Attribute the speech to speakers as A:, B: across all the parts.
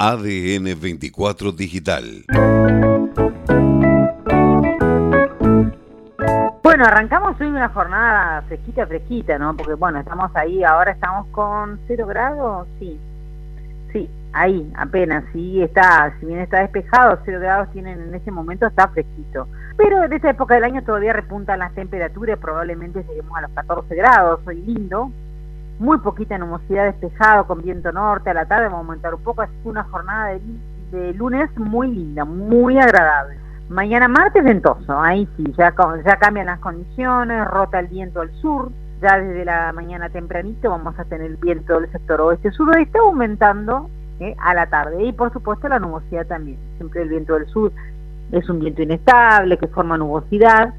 A: ADN 24 Digital.
B: Bueno, arrancamos hoy una jornada fresquita, fresquita, ¿no? Porque bueno, estamos ahí, ahora estamos con cero grados, sí. Sí, ahí, apenas, sí, está, si bien está despejado, cero grados tienen en ese momento, está fresquito. Pero en esta época del año todavía repuntan las temperaturas, probablemente lleguemos a los 14 grados, hoy lindo, muy poquita nubosidad despejado con viento norte, a la tarde vamos a aumentar un poco, es una jornada de, lunes muy linda, muy agradable. Mañana martes ventoso, ahí sí, ya, ya cambian las condiciones, rota el viento al sur, ya desde la mañana tempranito vamos a tener viento del sector oeste-suroeste aumentando eh, a la tarde y por supuesto la nubosidad también, siempre el viento del sur es un viento inestable que forma nubosidad,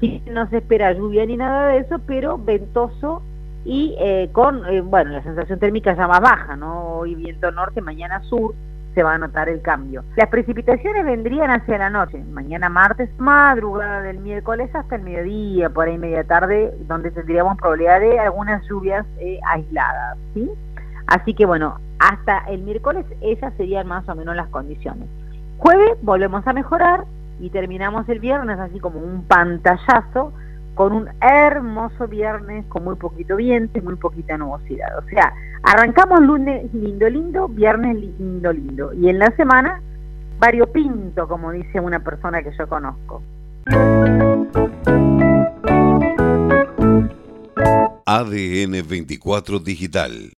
B: sí, no se espera lluvia ni nada de eso, pero ventoso y eh, con, eh, bueno, la sensación térmica ya más baja, ¿no? Hoy viento norte, mañana sur, se va a notar el cambio. Las precipitaciones vendrían hacia la noche, mañana martes, madrugada del miércoles hasta el mediodía, por ahí media tarde, donde tendríamos probabilidad de algunas lluvias eh, aisladas, ¿sí? Así que bueno, hasta el miércoles esas serían más o menos las condiciones. Jueves volvemos a mejorar y terminamos el viernes así como un pantallazo con un hermoso viernes con muy poquito viento y muy poquita nubosidad. O sea, arrancamos lunes lindo, lindo, viernes lindo, lindo. Y en la semana, variopinto, como dice una persona que yo conozco.
A: ADN 24 Digital